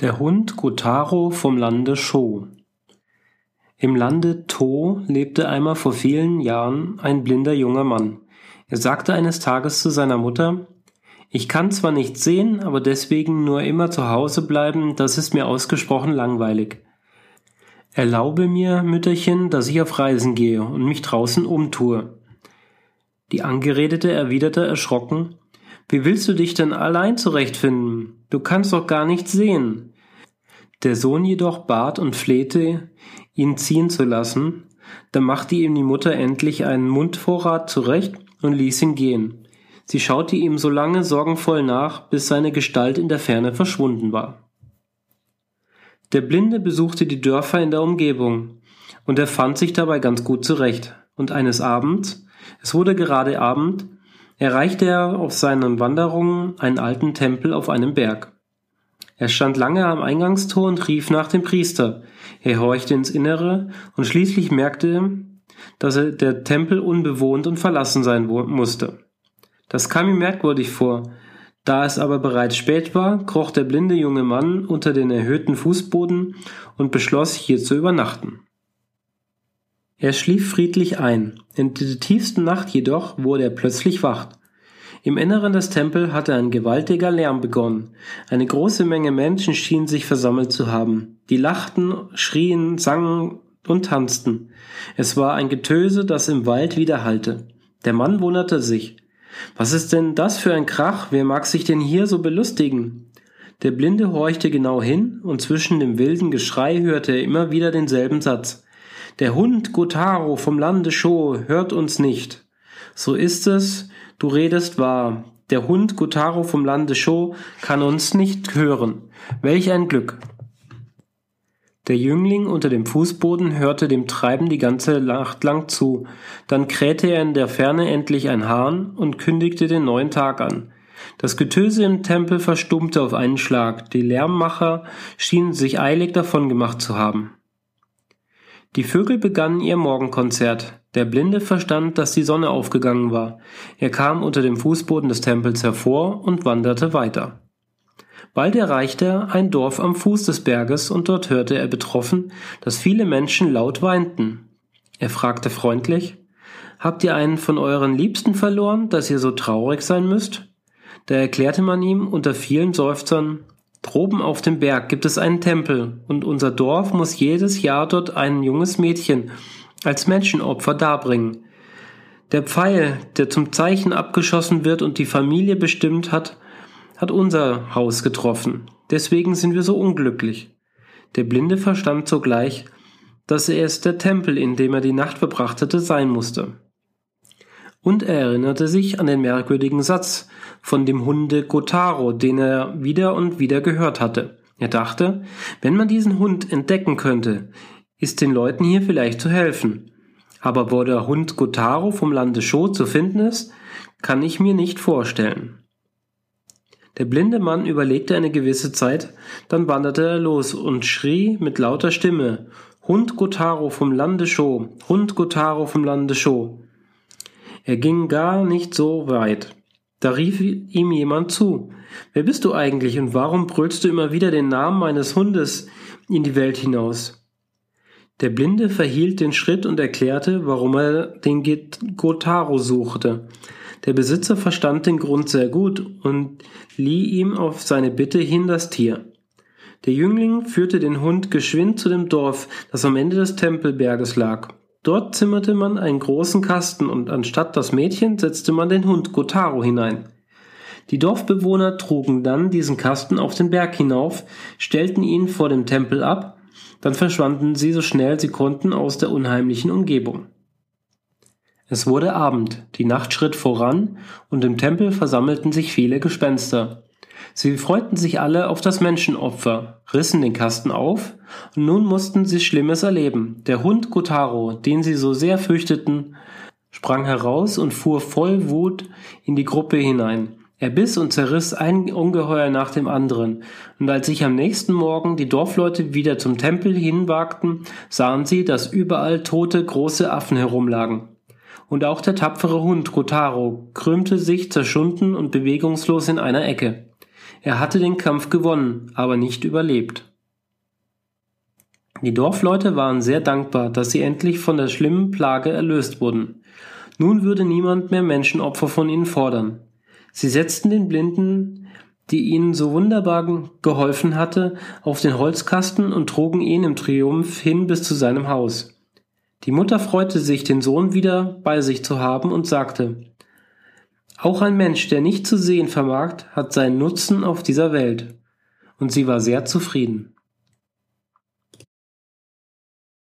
Der Hund Gotaro vom Lande Sho. Im Lande To lebte einmal vor vielen Jahren ein blinder junger Mann. Er sagte eines Tages zu seiner Mutter, ich kann zwar nichts sehen, aber deswegen nur immer zu Hause bleiben, das ist mir ausgesprochen langweilig. Erlaube mir, Mütterchen, dass ich auf Reisen gehe und mich draußen umtue. Die Angeredete erwiderte erschrocken, wie willst du dich denn allein zurechtfinden? Du kannst doch gar nichts sehen. Der Sohn jedoch bat und flehte, ihn ziehen zu lassen, da machte ihm die Mutter endlich einen Mundvorrat zurecht und ließ ihn gehen. Sie schaute ihm so lange sorgenvoll nach, bis seine Gestalt in der Ferne verschwunden war. Der Blinde besuchte die Dörfer in der Umgebung, und er fand sich dabei ganz gut zurecht. Und eines Abends, es wurde gerade Abend, erreichte er auf seinen Wanderungen einen alten Tempel auf einem Berg. Er stand lange am Eingangstor und rief nach dem Priester. Er horchte ins Innere und schließlich merkte, dass er der Tempel unbewohnt und verlassen sein musste. Das kam ihm merkwürdig vor. Da es aber bereits spät war, kroch der blinde junge Mann unter den erhöhten Fußboden und beschloss, hier zu übernachten. Er schlief friedlich ein. In der tiefsten Nacht jedoch wurde er plötzlich wach. Im Inneren des Tempels hatte ein gewaltiger Lärm begonnen. Eine große Menge Menschen schienen sich versammelt zu haben. Die lachten, schrien, sangen und tanzten. Es war ein Getöse, das im Wald widerhallte. Der Mann wunderte sich. Was ist denn das für ein Krach? Wer mag sich denn hier so belustigen? Der Blinde horchte genau hin, und zwischen dem wilden Geschrei hörte er immer wieder denselben Satz. Der Hund Gotaro vom Lande Sho hört uns nicht. So ist es, du redest wahr. Der Hund Gotaro vom Lande Sho kann uns nicht hören. Welch ein Glück. Der Jüngling unter dem Fußboden hörte dem Treiben die ganze Nacht lang zu. Dann krähte er in der Ferne endlich ein Hahn und kündigte den neuen Tag an. Das Getöse im Tempel verstummte auf einen Schlag. Die Lärmmacher schienen sich eilig davon gemacht zu haben. Die Vögel begannen ihr Morgenkonzert. Der Blinde verstand, dass die Sonne aufgegangen war. Er kam unter dem Fußboden des Tempels hervor und wanderte weiter. Bald erreichte er ein Dorf am Fuß des Berges und dort hörte er betroffen, dass viele Menschen laut weinten. Er fragte freundlich, Habt ihr einen von euren Liebsten verloren, dass ihr so traurig sein müsst? Da erklärte man ihm unter vielen Seufzern, Droben auf dem Berg gibt es einen Tempel, und unser Dorf muss jedes Jahr dort ein junges Mädchen als Menschenopfer darbringen. Der Pfeil, der zum Zeichen abgeschossen wird und die Familie bestimmt hat, hat unser Haus getroffen. Deswegen sind wir so unglücklich. Der Blinde verstand sogleich, dass er es der Tempel, in dem er die Nacht verbracht hatte, sein musste. Und er erinnerte sich an den merkwürdigen Satz von dem Hunde Gotaro, den er wieder und wieder gehört hatte. Er dachte, wenn man diesen Hund entdecken könnte, ist den Leuten hier vielleicht zu helfen. Aber wo der Hund Gotaro vom Lande Sho zu finden ist, kann ich mir nicht vorstellen. Der blinde Mann überlegte eine gewisse Zeit, dann wanderte er los und schrie mit lauter Stimme Hund Gotaro vom Lande Sho, Hund Gotaro vom Lande Sho. Er ging gar nicht so weit. Da rief ihm jemand zu. Wer bist du eigentlich und warum brüllst du immer wieder den Namen meines Hundes in die Welt hinaus? Der Blinde verhielt den Schritt und erklärte, warum er den Gotaro suchte. Der Besitzer verstand den Grund sehr gut und lieh ihm auf seine Bitte hin das Tier. Der Jüngling führte den Hund geschwind zu dem Dorf, das am Ende des Tempelberges lag. Dort zimmerte man einen großen Kasten und anstatt das Mädchen setzte man den Hund Gotaro hinein. Die Dorfbewohner trugen dann diesen Kasten auf den Berg hinauf, stellten ihn vor dem Tempel ab, dann verschwanden sie so schnell sie konnten aus der unheimlichen Umgebung. Es wurde Abend, die Nacht schritt voran, und im Tempel versammelten sich viele Gespenster. Sie freuten sich alle auf das Menschenopfer, rissen den Kasten auf, und nun mussten sie Schlimmes erleben. Der Hund Gotaro, den sie so sehr fürchteten, sprang heraus und fuhr voll Wut in die Gruppe hinein. Er biss und zerriss ein Ungeheuer nach dem anderen, und als sich am nächsten Morgen die Dorfleute wieder zum Tempel hinwagten, sahen sie, dass überall tote große Affen herumlagen. Und auch der tapfere Hund Kotaro krümmte sich zerschunden und bewegungslos in einer Ecke. Er hatte den Kampf gewonnen, aber nicht überlebt. Die Dorfleute waren sehr dankbar, dass sie endlich von der schlimmen Plage erlöst wurden. Nun würde niemand mehr Menschenopfer von ihnen fordern. Sie setzten den Blinden, die ihnen so wunderbar geholfen hatte, auf den Holzkasten und trugen ihn im Triumph hin bis zu seinem Haus. Die Mutter freute sich, den Sohn wieder bei sich zu haben und sagte, auch ein Mensch, der nicht zu sehen vermag, hat seinen Nutzen auf dieser Welt. Und sie war sehr zufrieden.